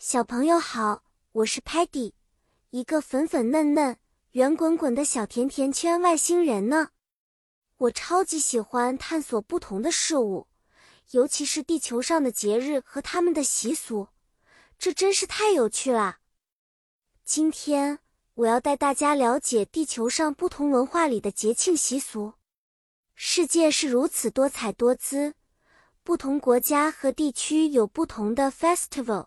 小朋友好，我是 Patty，一个粉粉嫩嫩、圆滚滚的小甜甜圈外星人呢。我超级喜欢探索不同的事物，尤其是地球上的节日和他们的习俗，这真是太有趣了。今天我要带大家了解地球上不同文化里的节庆习俗。世界是如此多彩多姿，不同国家和地区有不同的 festival。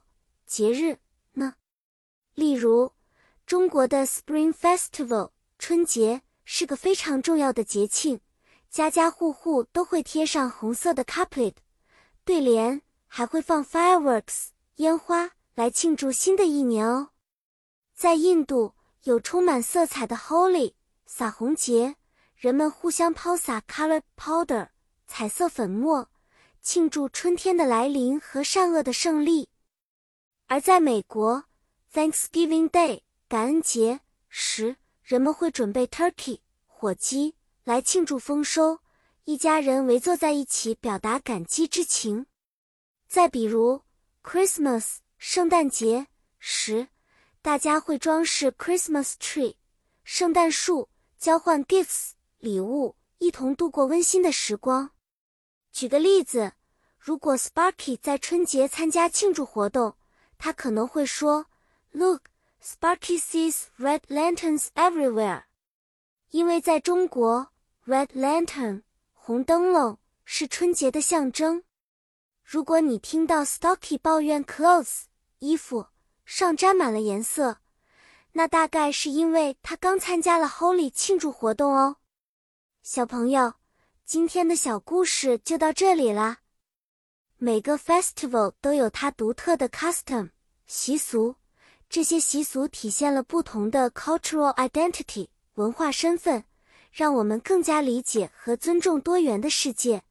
节日呢？例如，中国的 Spring Festival 春节是个非常重要的节庆，家家户户都会贴上红色的 carpet 对联，还会放 fireworks 烟花来庆祝新的一年哦。在印度，有充满色彩的 Holi 撒红节，人们互相抛洒 color powder 彩色粉末，庆祝春天的来临和善恶的胜利。而在美国，Thanksgiving Day 感恩节时，人们会准备 turkey 火鸡来庆祝丰收，一家人围坐在一起表达感激之情。再比如，Christmas 圣诞节时，大家会装饰 Christmas tree 圣诞树，交换 gifts 礼物，一同度过温馨的时光。举个例子，如果 Sparky 在春节参加庆祝活动。他可能会说：“Look, Sparky sees red lanterns everywhere。”因为在中国，red lantern 红灯笼是春节的象征。如果你听到 Stocky 抱怨 clothes 衣服上沾满了颜色，那大概是因为他刚参加了 Holy 庆祝活动哦。小朋友，今天的小故事就到这里啦。每个 festival 都有它独特的 custom 习俗，这些习俗体现了不同的 cultural identity 文化身份，让我们更加理解和尊重多元的世界。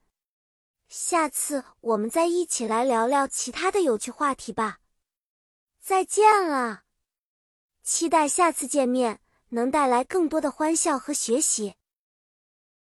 下次我们再一起来聊聊其他的有趣话题吧。再见了，期待下次见面能带来更多的欢笑和学习。